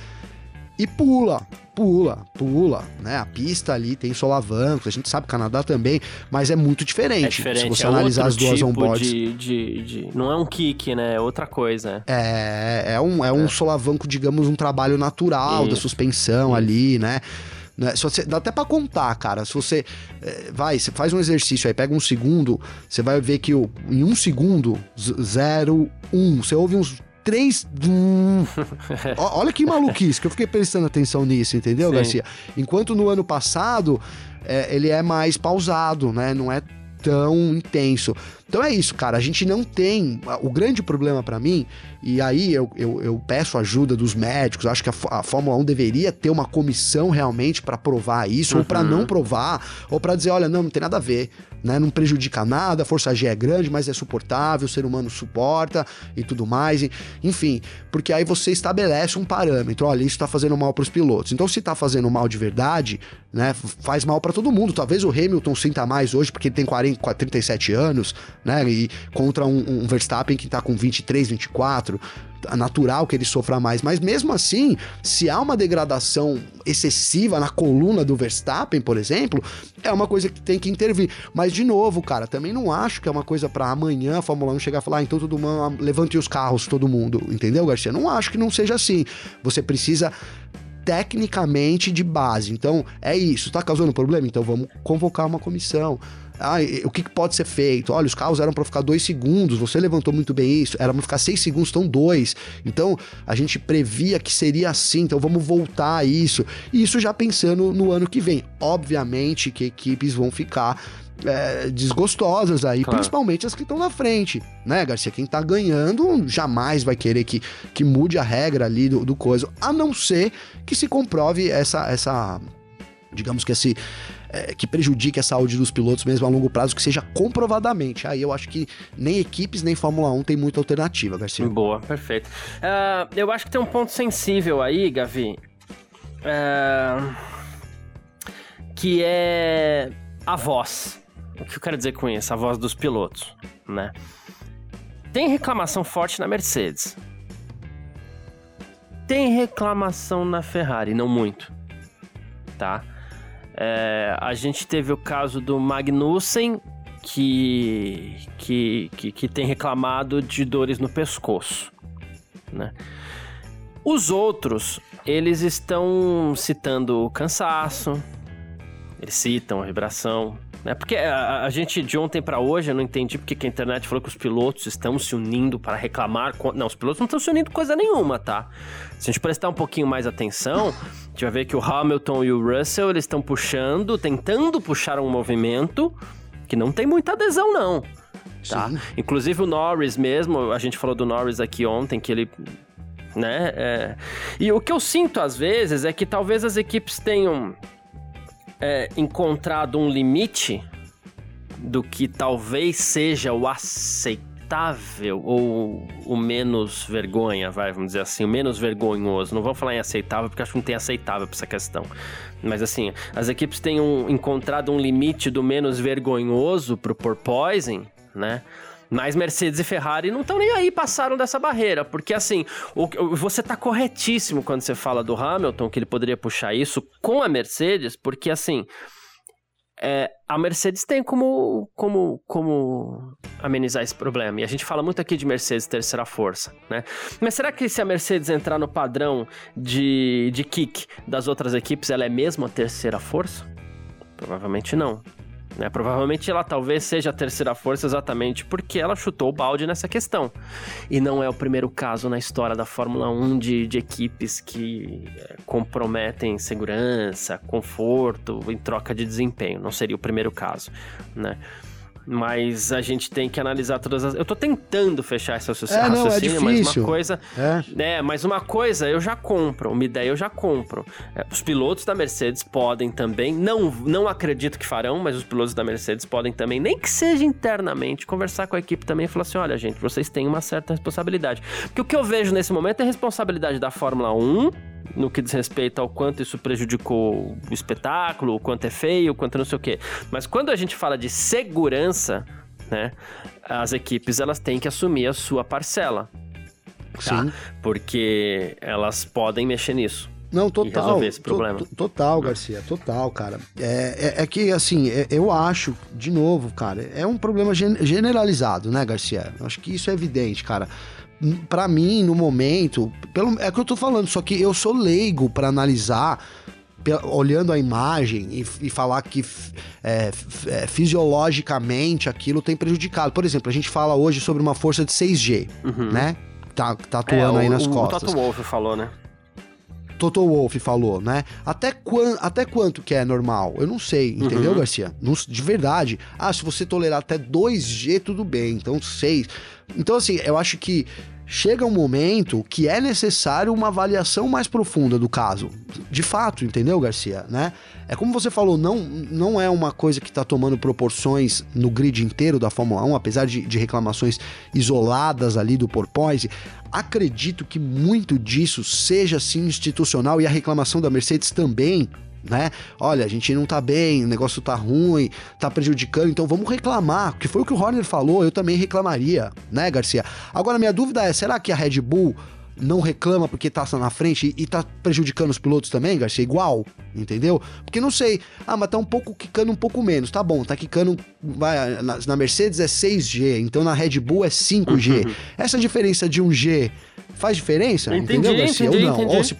E pula pula, pula, né? A pista ali tem solavancos, a gente sabe Canadá também, mas é muito diferente. É diferente, se você é analisar as duas tipo onboards. De, de, de, Não é um kick, né? É outra coisa. É, é um, é um é. solavanco, digamos, um trabalho natural Isso. da suspensão Isso. ali, né? Né? Se você, dá até para contar, cara. Se você é, vai, você faz um exercício aí, pega um segundo, você vai ver que o, em um segundo, zero, um, você ouve uns três. Hum. Olha que maluquice, que eu fiquei prestando atenção nisso, entendeu, Sim. Garcia? Enquanto no ano passado é, ele é mais pausado, né? Não é tão intenso. Então é isso, cara. A gente não tem. O grande problema para mim, e aí eu, eu, eu, peço ajuda dos médicos, acho que a, a Fórmula 1 deveria ter uma comissão realmente para provar isso, uhum. ou para não provar, ou para dizer: olha, não, não tem nada a ver né? Não prejudica nada, a força G é grande, mas é suportável, o ser humano suporta e tudo mais. Enfim, porque aí você estabelece um parâmetro, olha, isso está fazendo mal para os pilotos. Então, se está fazendo mal de verdade, né, faz mal para todo mundo. Talvez o Hamilton sinta mais hoje porque ele tem 40, 37 anos, né, e contra um, um Verstappen que está com 23, 24 natural que ele sofra mais, mas mesmo assim, se há uma degradação excessiva na coluna do Verstappen, por exemplo, é uma coisa que tem que intervir. Mas de novo, cara, também não acho que é uma coisa para amanhã a Fórmula 1 chegar e falar, ah, então todo mundo levante os carros, todo mundo, entendeu, Garcia? Não acho que não seja assim. Você precisa tecnicamente de base. Então, é isso. Tá causando problema? Então vamos convocar uma comissão. Ah, o que, pode ser feito? Olha, os carros eram para ficar dois segundos, você levantou muito bem isso, era para ficar seis segundos, estão dois. Então, a gente previa que seria assim, então vamos voltar a isso. E isso já pensando no ano que vem. Obviamente que equipes vão ficar é, desgostosas aí, claro. principalmente as que estão na frente, né, Garcia? Quem tá ganhando jamais vai querer que, que mude a regra ali do, do coisa, a não ser que se comprove essa, essa digamos que esse é, que prejudique a saúde dos pilotos mesmo a longo prazo, que seja comprovadamente. Aí eu acho que nem equipes nem Fórmula 1 tem muita alternativa, Garcia. Boa, perfeito. Uh, eu acho que tem um ponto sensível aí, Gavi, uh, que é a voz. O que eu quero dizer com isso? A voz dos pilotos, né? Tem reclamação forte na Mercedes. Tem reclamação na Ferrari, não muito, tá? É, a gente teve o caso do Magnussen, que, que, que, que tem reclamado de dores no pescoço. Né? Os outros, eles estão citando cansaço, eles citam a vibração, né? Porque a, a gente de ontem para hoje eu não entendi porque que a internet falou que os pilotos estão se unindo para reclamar. Não, os pilotos não estão se unindo coisa nenhuma, tá? Se a gente prestar um pouquinho mais atenção, a gente vai ver que o Hamilton e o Russell eles estão puxando, tentando puxar um movimento que não tem muita adesão, não. Tá? Sim. Inclusive o Norris mesmo, a gente falou do Norris aqui ontem, que ele né? É... E o que eu sinto às vezes é que talvez as equipes tenham é, encontrado um limite do que talvez seja o aceitável ou o menos vergonha, vai, vamos dizer assim, o menos vergonhoso. Não vou falar em aceitável porque acho que não tem aceitável para essa questão. Mas assim, as equipes têm um, encontrado um limite do menos vergonhoso pro porpoising, né? Mas Mercedes e Ferrari não estão nem aí, passaram dessa barreira. Porque assim, o, você tá corretíssimo quando você fala do Hamilton, que ele poderia puxar isso com a Mercedes, porque assim. É, a Mercedes tem como, como, como amenizar esse problema. E a gente fala muito aqui de Mercedes terceira força, né? Mas será que se a Mercedes entrar no padrão de, de kick das outras equipes, ela é mesmo a terceira força? Provavelmente não. Né? Provavelmente ela talvez seja a terceira força exatamente porque ela chutou o balde nessa questão. E não é o primeiro caso na história da Fórmula 1 de, de equipes que é, comprometem segurança, conforto em troca de desempenho. Não seria o primeiro caso, né? Mas a gente tem que analisar todas as. Eu tô tentando fechar esse raciocínio, é, não, é mas uma coisa. É. é, mas uma coisa eu já compro, uma ideia eu já compro. É, os pilotos da Mercedes podem também, não, não acredito que farão, mas os pilotos da Mercedes podem também, nem que seja internamente, conversar com a equipe também e falar assim: olha, gente, vocês têm uma certa responsabilidade. Porque o que eu vejo nesse momento é responsabilidade da Fórmula 1 no que diz respeito ao quanto isso prejudicou o espetáculo, o quanto é feio, o quanto não sei o quê. Mas quando a gente fala de segurança, né, as equipes elas têm que assumir a sua parcela. Tá? Sim. Porque elas podem mexer nisso. Não, total. resolver esse problema. Total, Garcia, total, cara. É, é, é que, assim, é, eu acho, de novo, cara, é um problema generalizado, né, Garcia? Acho que isso é evidente, cara para mim, no momento, pelo, é o que eu tô falando, só que eu sou leigo para analisar olhando a imagem e, e falar que é, é, fisiologicamente aquilo tem prejudicado. Por exemplo, a gente fala hoje sobre uma força de 6G, uhum. né? Tá, tá atuando é, aí nas o, costas. O Toto Wolff falou, né? Toto Wolff falou, né? Até, quan, até quanto que é normal? Eu não sei, entendeu, uhum. Garcia? Não, de verdade. Ah, se você tolerar até 2G, tudo bem. Então, 6. Então, assim, eu acho que chega um momento que é necessário uma avaliação mais profunda do caso. De fato, entendeu, Garcia? Né? É como você falou, não, não é uma coisa que está tomando proporções no grid inteiro da Fórmula 1, apesar de, de reclamações isoladas ali do porpoise. Acredito que muito disso seja sim institucional e a reclamação da Mercedes também né? Olha, a gente não tá bem, o negócio tá ruim, tá prejudicando, então vamos reclamar, que foi o que o Horner falou, eu também reclamaria, né, Garcia? Agora, minha dúvida é, será que a Red Bull não reclama porque tá na frente e, e tá prejudicando os pilotos também, Garcia? Igual, entendeu? Porque não sei, ah, mas tá um pouco quicando um pouco menos, tá bom, tá quicando, vai, na, na Mercedes é 6G, então na Red Bull é 5G. Uhum. Essa diferença de 1G faz diferença, entendi, entendeu, Garcia? Entendi, Ou não? Entendi. Ou se,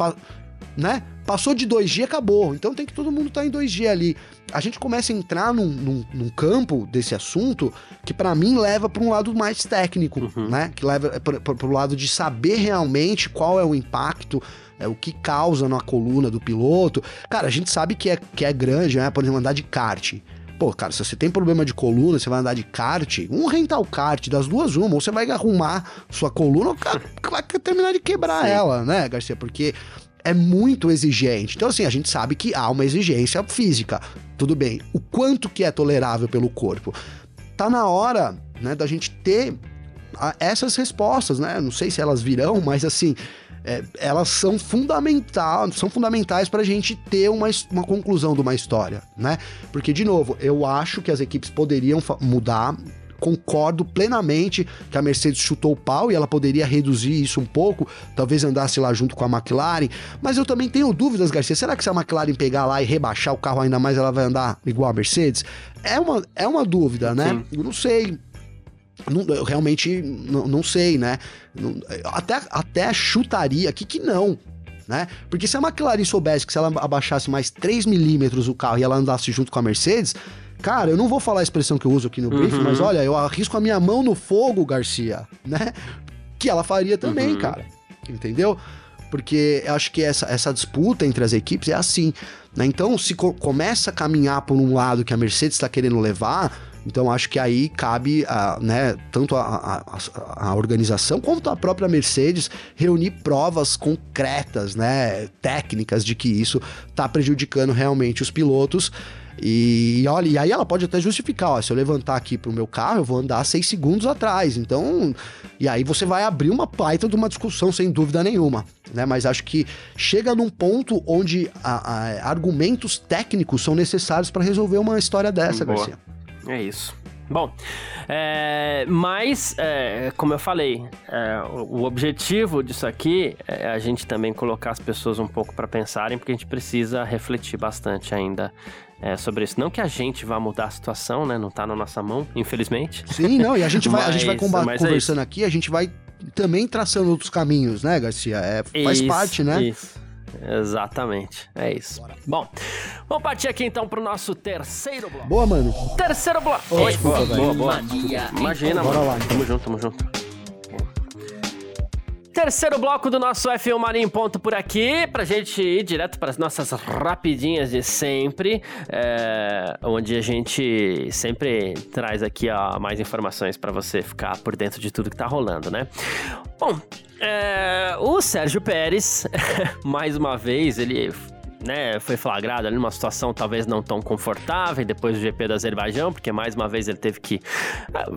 né? Passou de 2G, acabou. Então tem que todo mundo estar tá em 2G ali. A gente começa a entrar num, num, num campo desse assunto que para mim leva para um lado mais técnico, uhum. né? Que leva para o lado de saber realmente qual é o impacto, é, o que causa na coluna do piloto. Cara, a gente sabe que é, que é grande, né? Por exemplo, andar de kart. Pô, cara, se você tem problema de coluna, você vai andar de kart, um rental kart, das duas uma, ou você vai arrumar sua coluna, ou vai terminar de quebrar Sim. ela, né, Garcia? Porque é muito exigente. Então, assim, a gente sabe que há uma exigência física. Tudo bem. O quanto que é tolerável pelo corpo? Tá na hora, né, da gente ter a, essas respostas, né? Não sei se elas virão, mas assim, é, elas são fundamentais, são fundamentais para a gente ter uma, uma conclusão de uma história, né? Porque, de novo, eu acho que as equipes poderiam mudar concordo plenamente que a Mercedes chutou o pau e ela poderia reduzir isso um pouco, talvez andasse lá junto com a McLaren, mas eu também tenho dúvidas, Garcia, será que se a McLaren pegar lá e rebaixar o carro ainda mais, ela vai andar igual a Mercedes? É uma, é uma dúvida, né? Sim. Eu não sei, não, eu realmente não, não sei, né? Até, até chutaria aqui que não. Né? Porque se a McLaren soubesse que se ela abaixasse mais 3 milímetros o carro e ela andasse junto com a Mercedes, Cara, eu não vou falar a expressão que eu uso aqui no briefing, uhum. mas olha, eu arrisco a minha mão no fogo, Garcia, né? Que ela faria também, uhum. cara. Entendeu? Porque eu acho que essa, essa disputa entre as equipes é assim. Né? Então, se co começa a caminhar por um lado que a Mercedes está querendo levar, então acho que aí cabe a, né, tanto a, a, a, organização quanto a própria Mercedes reunir provas concretas, né, técnicas de que isso está prejudicando realmente os pilotos e olha, e aí ela pode até justificar, ó, se eu levantar aqui pro meu carro, eu vou andar seis segundos atrás. Então, e aí você vai abrir uma baita de uma discussão sem dúvida nenhuma, né? Mas acho que chega num ponto onde a, a, argumentos técnicos são necessários para resolver uma história dessa, Boa. Garcia. É isso. Bom, é, mas, é, como eu falei, é, o, objetivo disso aqui é a gente também colocar as pessoas um pouco para pensarem, porque a gente precisa refletir bastante ainda é, sobre isso. Não que a gente vá mudar a situação, né? Não tá na nossa mão, infelizmente. Sim, não, e a gente vai, mas, a gente vai é conversando é aqui, a gente vai também traçando outros caminhos, né, Garcia? É, faz isso, parte, né? Isso. Exatamente, é isso. Bora. Bom, vamos partir aqui então pro nosso terceiro bloco. Boa, mano. Terceiro bloco. Oi, boa, boa, boa. Imagina, Bora mano. lá. Então. Tamo junto, tamo junto. Terceiro bloco do nosso F1 Marinho Ponto por aqui, pra gente ir direto para as nossas rapidinhas de sempre, é, onde a gente sempre traz aqui ó, mais informações para você ficar por dentro de tudo que tá rolando, né? Bom, é, o Sérgio Pérez, mais uma vez, ele né, foi flagrado ali numa situação talvez não tão confortável depois do GP do Azerbaijão, porque mais uma vez ele teve que,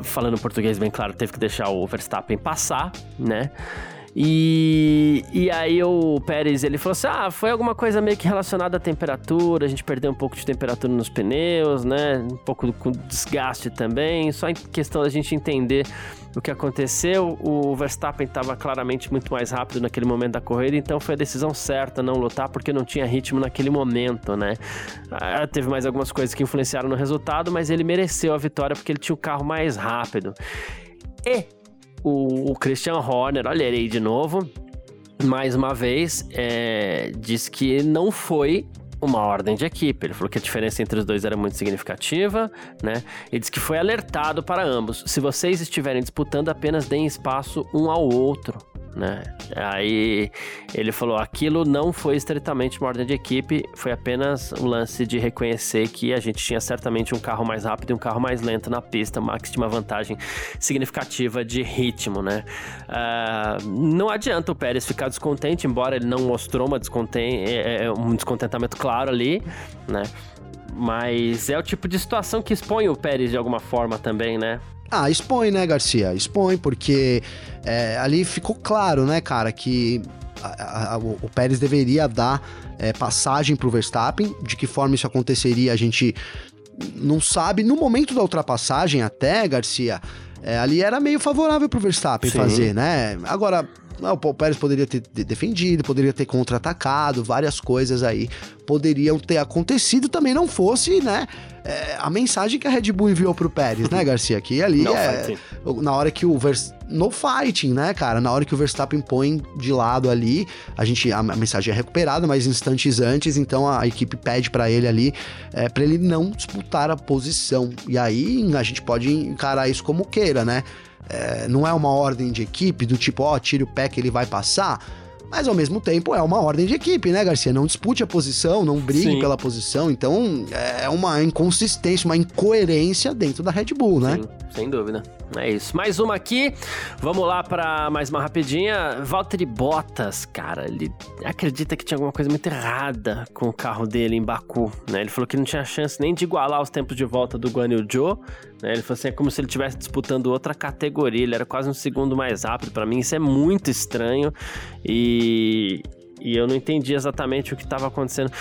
falando português bem claro, teve que deixar o Verstappen passar, né? E, e aí o Pérez, ele falou assim, ah, foi alguma coisa meio que relacionada à temperatura, a gente perdeu um pouco de temperatura nos pneus, né, um pouco com desgaste também, só em questão da gente entender o que aconteceu, o Verstappen estava claramente muito mais rápido naquele momento da corrida, então foi a decisão certa não lutar porque não tinha ritmo naquele momento, né? Ah, teve mais algumas coisas que influenciaram no resultado, mas ele mereceu a vitória porque ele tinha o carro mais rápido. E o, o Christian Horner, olha ele aí de novo, mais uma vez, é, diz que não foi uma ordem de equipe. Ele falou que a diferença entre os dois era muito significativa, né? E disse que foi alertado para ambos. Se vocês estiverem disputando, apenas deem espaço um ao outro. Né? Aí ele falou: aquilo não foi estritamente uma ordem de equipe, foi apenas um lance de reconhecer que a gente tinha certamente um carro mais rápido e um carro mais lento na pista. Max tinha uma vantagem significativa de ritmo, né? Uh, não adianta o Pérez ficar descontente, embora ele não mostrou uma desconten é, é, um descontentamento claro ali, né? Mas é o tipo de situação que expõe o Pérez de alguma forma também, né? Ah, expõe, né, Garcia? Expõe, porque é, ali ficou claro, né, cara, que a, a, o, o Pérez deveria dar é, passagem para o Verstappen. De que forma isso aconteceria, a gente não sabe. No momento da ultrapassagem, até, Garcia, é, ali era meio favorável para o Verstappen Sim. fazer, né? Agora, o Pérez poderia ter defendido, poderia ter contra-atacado, várias coisas aí poderiam ter acontecido, também não fosse, né? É, a mensagem que a Red Bull enviou pro Pérez, né, Garcia? Que ali no é fighting. na hora que o Vers... no fighting, né, cara? Na hora que o Verstappen põe de lado ali, a gente a, mensagem é recuperada, mas instantes antes, então a, a equipe pede para ele ali é, para ele não disputar a posição. E aí a gente pode encarar isso como queira, né? É, não é uma ordem de equipe do tipo, ó, oh, tire o pé que ele vai passar. Mas ao mesmo tempo é uma ordem de equipe, né, Garcia? Não dispute a posição, não brigue Sim. pela posição. Então é uma inconsistência, uma incoerência dentro da Red Bull, né? Sim, sem dúvida. É isso. Mais uma aqui. Vamos lá para mais uma rapidinha. Valtteri Bottas, cara, ele acredita que tinha alguma coisa muito errada com o carro dele em Baku, né? Ele falou que não tinha chance nem de igualar os tempos de volta do Guan Yu Zhou, né? Ele falou assim, é como se ele estivesse disputando outra categoria, ele era quase um segundo mais rápido. Para mim isso é muito estranho e e eu não entendi exatamente o que estava acontecendo.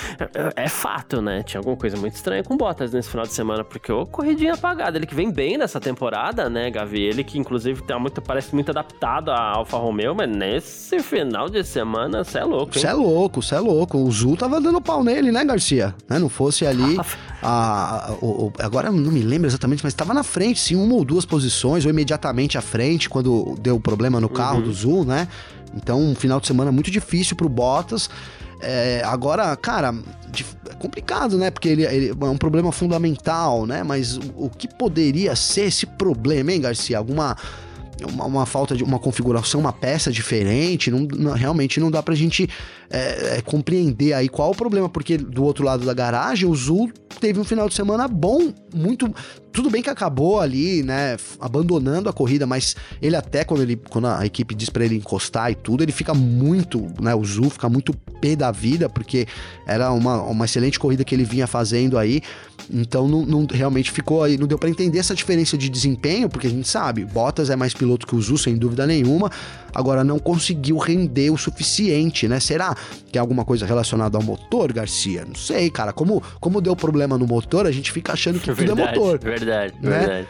É, é, fato, né? Tinha alguma coisa muito estranha com Bottas nesse final de semana, porque o corridinha apagada. Ele que vem bem nessa temporada, né, Gavi? Ele que inclusive tá muito, parece muito adaptado à Alfa Romeo, mas nesse final de semana, você é louco, hein? Você é louco, você é louco. O Zul tava dando pau nele, né, Garcia? Né? Não fosse ali. a, a, o, agora não me lembro exatamente, mas estava na frente, sim, uma ou duas posições, ou imediatamente à frente, quando deu problema no carro uhum. do Zul, né? Então, um final de semana muito difícil pro Bottas. É, agora, cara, é complicado, né? Porque ele, ele, é um problema fundamental, né? Mas o, o que poderia ser esse problema, hein, Garcia? Alguma uma, uma, falta de uma configuração, uma peça diferente, não, não, realmente não dá pra gente é, é, compreender aí qual o problema, porque do outro lado da garagem, o Zul teve um final de semana bom, muito. Tudo bem que acabou ali, né, abandonando a corrida, mas ele até quando ele quando a equipe diz para ele encostar e tudo, ele fica muito, né, o Zul fica muito pé da vida, porque era uma, uma excelente corrida que ele vinha fazendo aí. Então não, não realmente ficou aí, não deu para entender essa diferença de desempenho, porque a gente sabe, Bottas é mais piloto que o Zul, sem dúvida nenhuma. Agora não conseguiu render o suficiente, né? Será que é alguma coisa relacionada ao motor, Garcia? Não sei, cara. Como, como deu problema no motor, a gente fica achando que verdade, tudo é motor. Verdade, né? verdade.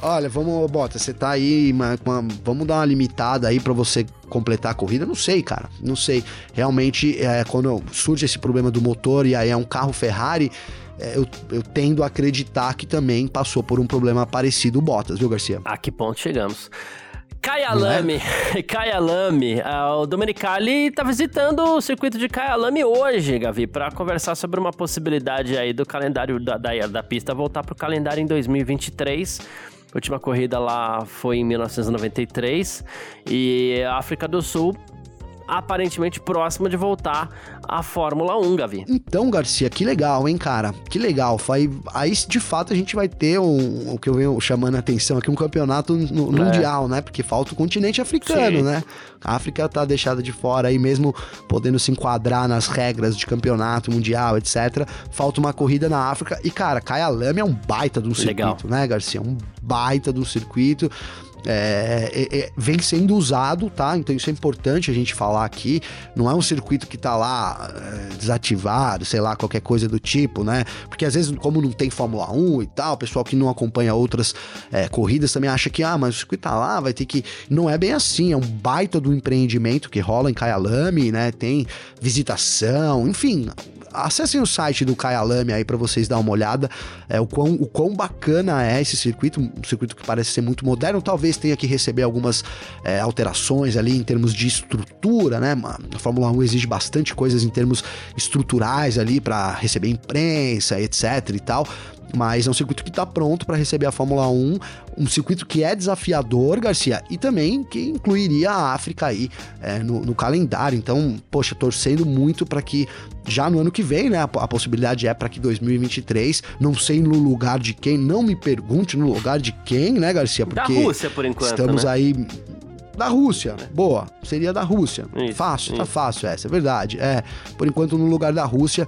Olha, vamos, Bota, você tá aí, uma, uma, vamos dar uma limitada aí para você completar a corrida? Não sei, cara, não sei. Realmente, é, quando surge esse problema do motor e aí é um carro Ferrari, é, eu, eu tendo a acreditar que também passou por um problema parecido o Bottas, viu, Garcia? A que ponto chegamos? Kyalami, é? Kyalami, uh, o Domenicali tá visitando o circuito de Kyalami hoje, Gavi, para conversar sobre uma possibilidade aí do calendário da, da, da pista voltar pro calendário em 2023. A última corrida lá foi em 1993 e a África do Sul aparentemente próxima de voltar à Fórmula 1, Gavi. Então, Garcia, que legal, hein, cara? Que legal. Aí, aí de fato, a gente vai ter um, o que eu venho chamando a atenção aqui, um campeonato no, é. mundial, né? Porque falta o continente africano, Sim. né? A África tá deixada de fora aí, mesmo podendo se enquadrar nas regras de campeonato mundial, etc. Falta uma corrida na África. E, cara, Kyalami é um baita de um circuito, legal. né, Garcia? Um baita de um circuito é, é, é, vem sendo usado, tá? Então isso é importante a gente falar aqui. Não é um circuito que tá lá é, desativado, sei lá, qualquer coisa do tipo, né? Porque às vezes, como não tem Fórmula 1 e tal, o pessoal que não acompanha outras é, corridas também acha que, ah, mas o circuito tá lá, vai ter que. Não é bem assim, é um baita do empreendimento que rola em Kyalami, né? Tem visitação, enfim, acessem o site do Kyalami aí para vocês dar uma olhada. É, o, quão, o quão bacana é esse circuito, um circuito que parece ser muito moderno. Talvez tenha que receber algumas é, alterações ali em termos de estrutura, né? A Fórmula 1 exige bastante coisas em termos estruturais ali para receber imprensa, etc e tal. Mas é um circuito que está pronto para receber a Fórmula 1, um circuito que é desafiador, Garcia, e também que incluiria a África aí é, no, no, calendário. Então, poxa, torcendo muito para que já no ano que vem, né, a, a possibilidade é para que 2023, não sei no lugar de quem, não me pergunte no lugar de quem, né, Garcia? Porque da Rússia, por enquanto. Estamos né? aí da Rússia. Boa. Seria da Rússia. Isso, fácil, tá isso. tá fácil essa, é verdade. É, por enquanto no lugar da Rússia.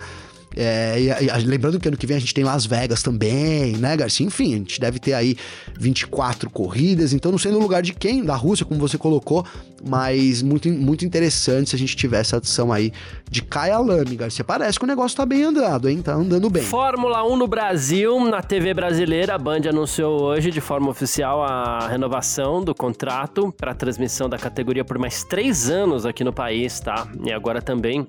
É, e, e, lembrando que ano que vem a gente tem Las Vegas também, né, Garcia? Enfim, a gente deve ter aí 24 corridas, então não sei no lugar de quem, da Rússia, como você colocou, mas muito, muito interessante se a gente tiver essa adição aí de Kyalami, Garcia. Parece que o negócio tá bem andado, hein? Tá andando bem. Fórmula 1 no Brasil, na TV brasileira, a Band anunciou hoje de forma oficial a renovação do contrato para transmissão da categoria por mais três anos aqui no país, tá? E agora também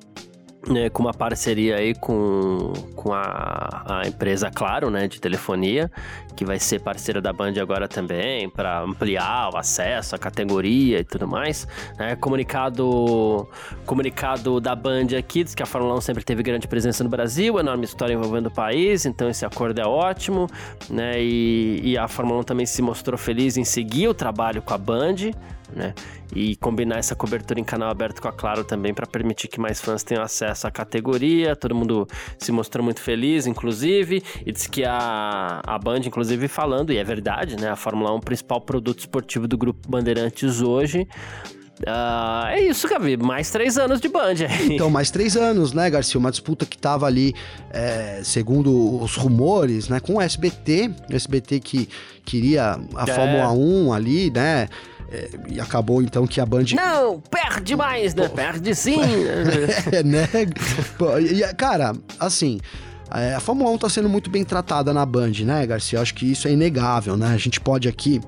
né, com uma parceria aí com, com a, a empresa Claro, né, de telefonia, que vai ser parceira da Band agora também, para ampliar o acesso à categoria e tudo mais. Né, comunicado, comunicado da Band aqui diz que a Fórmula 1 sempre teve grande presença no Brasil, enorme história envolvendo o país, então esse acordo é ótimo, né, e, e a Fórmula 1 também se mostrou feliz em seguir o trabalho com a Band, né? E combinar essa cobertura em canal aberto com a Claro também para permitir que mais fãs tenham acesso à categoria. Todo mundo se mostrou muito feliz, inclusive, e disse que a, a Band, inclusive, falando, e é verdade, né? A Fórmula 1 é o principal produto esportivo do grupo Bandeirantes hoje. Uh, é isso, Gabi. Mais três anos de Band. Então, mais três anos, né, Garcia? Uma disputa que tava ali, é, segundo os rumores, né, com o SBT. O SBT que queria a é. Fórmula 1 ali, né? É, e acabou então que a Band. Não, perde mais, né? Pô, perde sim. é, né? Pô, e, cara, assim. É, a Fórmula 1 tá sendo muito bem tratada na Band, né, Garcia? Eu acho que isso é inegável, né? A gente pode aqui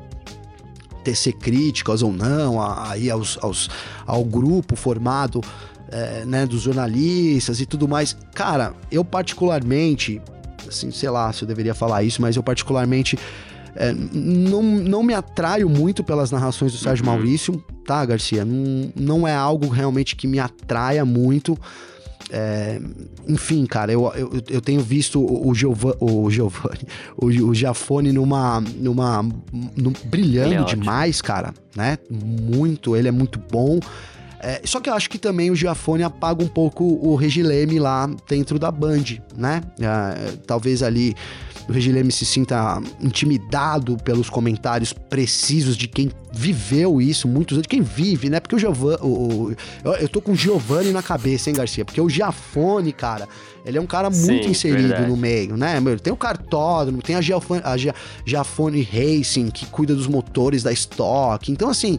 tecer críticas ou não aí aos, aos, ao grupo formado é, né, dos jornalistas e tudo mais. Cara, eu particularmente, assim, sei lá se eu deveria falar isso, mas eu particularmente é, não, não me atraio muito pelas narrações do Sérgio uhum. Maurício, tá, Garcia? Não, não é algo realmente que me atraia muito. É, enfim, cara, eu, eu, eu tenho visto o, o, Giova, o Giovanni, o, o Giafone numa. numa num, brilhando é demais, cara, né? Muito, ele é muito bom. É, só que eu acho que também o Giafone apaga um pouco o Regileme lá dentro da Band, né? É, talvez ali o Regileme se sinta intimidado pelos comentários precisos de quem viveu isso muitos anos, de quem vive, né? Porque o Giovanni. Eu, eu tô com o Giovanni na cabeça, hein, Garcia? Porque o Giafone, cara, ele é um cara muito Sim, inserido verdade. no meio, né? Tem o cartódromo, tem a Giafone, a Giafone Racing, que cuida dos motores da Stock. Então, assim,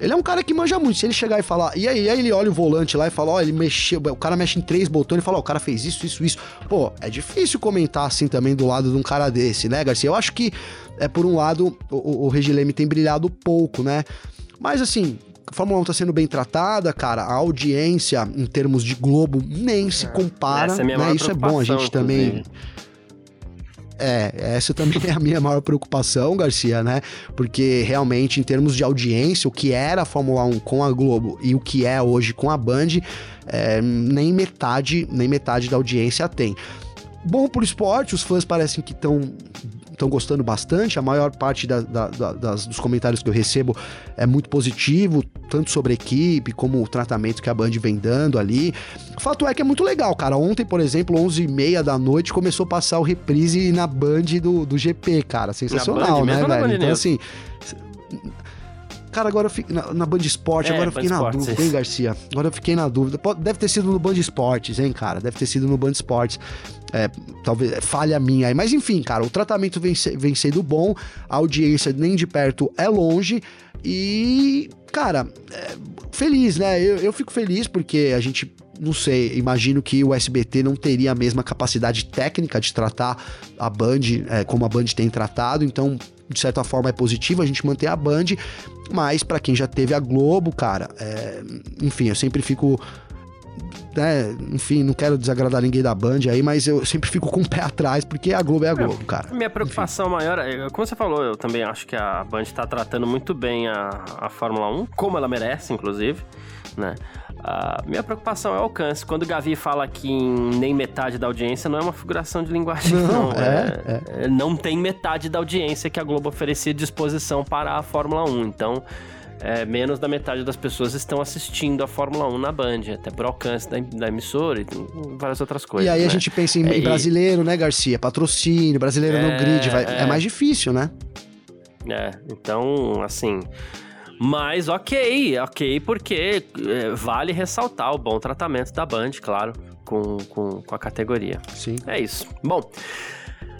ele é um cara que manja muito. Se ele chegar e falar, e aí, aí ele olha o volante lá e fala, ó, oh, ele mexeu, o cara mexe em três botões e fala, ó, oh, o cara fez isso, isso, isso. Pô, é difícil comentar assim também do lado de um cara desse, né, Garcia? Eu acho que, é por um lado, o, o Regileme tem brilhado pouco, né? Mas assim, a Fórmula 1 tá sendo bem tratada, cara. A audiência, em termos de Globo, nem se é. compara. Essa é né? Isso é bom a gente também. É, essa também é a minha maior preocupação, Garcia, né? Porque realmente, em termos de audiência, o que era a Fórmula 1 com a Globo e o que é hoje com a Band, é, nem metade, nem metade da audiência tem. Bom pro esporte, os fãs parecem que estão estão gostando bastante. A maior parte da, da, da, das, dos comentários que eu recebo é muito positivo, tanto sobre a equipe como o tratamento que a Band vem dando ali. O fato é que é muito legal, cara. Ontem, por exemplo, 11h30 da noite, começou a passar o reprise na Band do, do GP, cara. Sensacional, né, velho? Então, assim. Cara, agora eu fiquei na, na Band Esporte, é, agora eu fiquei na dúvida, hein, Garcia? Agora eu fiquei na dúvida. Deve ter sido no Band Esportes, hein, cara? Deve ter sido no Band Esportes. É, talvez falha minha aí. Mas enfim, cara, o tratamento vem, vem sendo bom, a audiência nem de perto é longe. E, cara, é, feliz, né? Eu, eu fico feliz porque a gente não sei, imagino que o SBT não teria a mesma capacidade técnica de tratar a Band é, como a Band tem tratado, então de certa forma é positivo a gente manter a Band, mas para quem já teve a Globo, cara, é, enfim, eu sempre fico né, enfim, não quero desagradar ninguém da Band aí, mas eu sempre fico com o pé atrás, porque a Globo é a Globo, cara. Minha preocupação enfim. maior, é, como você falou, eu também acho que a Band tá tratando muito bem a, a Fórmula 1, como ela merece, inclusive, né? A minha preocupação é o alcance. Quando o Gavi fala que em nem metade da audiência, não é uma figuração de linguagem, não. não. É, é, é. Não tem metade da audiência que a Globo oferecia disposição para a Fórmula 1. Então, é, menos da metade das pessoas estão assistindo a Fórmula 1 na Band, até por alcance da, da emissora e várias outras coisas. E aí né? a gente pensa em, é, em brasileiro, e... né, Garcia? Patrocínio, brasileiro no é, grid, vai, é. é mais difícil, né? É, então, assim. Mas ok, ok, porque é, vale ressaltar o bom tratamento da Band, claro, com, com, com a categoria. Sim. É isso. Bom.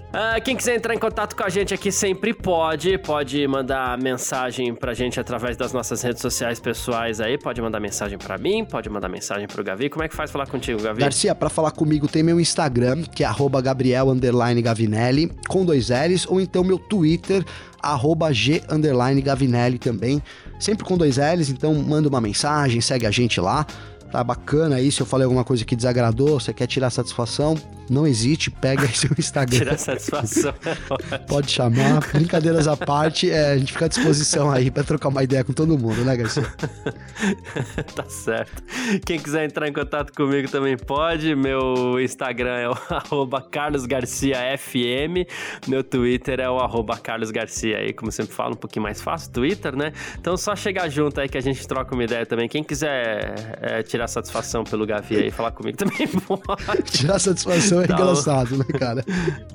Uh, quem quiser entrar em contato com a gente aqui sempre pode, pode mandar mensagem pra gente através das nossas redes sociais pessoais aí, pode mandar mensagem pra mim, pode mandar mensagem pro Gavi. Como é que faz falar contigo, Gavi? Garcia, pra falar comigo tem meu Instagram, que é Gabriel Gavinelli, com dois L's, ou então meu Twitter, G Gavinelli também, sempre com dois L's, então manda uma mensagem, segue a gente lá. Tá bacana aí, se eu falei alguma coisa que desagradou, você quer tirar satisfação, não hesite, pega aí seu Instagram. Tirar satisfação. Pode chamar. Brincadeiras à parte, é, a gente fica à disposição aí para trocar uma ideia com todo mundo, né, Garcia? tá certo. Quem quiser entrar em contato comigo também pode. Meu Instagram é o carlosgarciafm. Meu Twitter é o carlosgarcia aí, como sempre falo, um pouquinho mais fácil, Twitter, né? Então só chegar junto aí que a gente troca uma ideia também. Quem quiser é, tirar satisfação pelo Gavi aí, falar comigo também pode. tirar satisfação é engraçado, né, cara?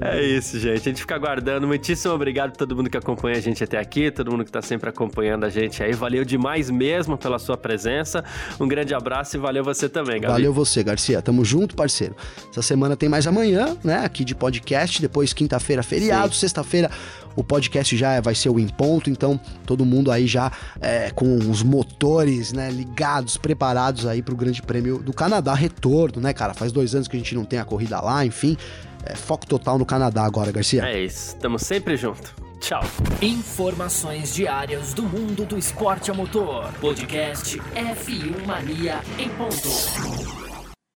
é isso, gente. A gente fica aguardando. Muitíssimo obrigado a todo mundo que acompanha a gente até aqui, todo mundo que tá sempre acompanhando a gente aí. Valeu demais mesmo pela sua presença. Um grande abraço e valeu você também, Gabi. Valeu você, Garcia. Tamo junto, parceiro. Essa semana tem mais amanhã, né? Aqui de podcast. Depois, quinta-feira, feriado. Sexta-feira, o podcast já vai ser o em ponto, então todo mundo aí já é, com os motores né, ligados, preparados aí para o Grande Prêmio do Canadá retorno, né, cara? Faz dois anos que a gente não tem a corrida lá, enfim. É, foco total no Canadá agora, Garcia. É isso, estamos sempre junto. Tchau. Informações diárias do mundo do esporte a motor. Podcast F1 Mania em ponto.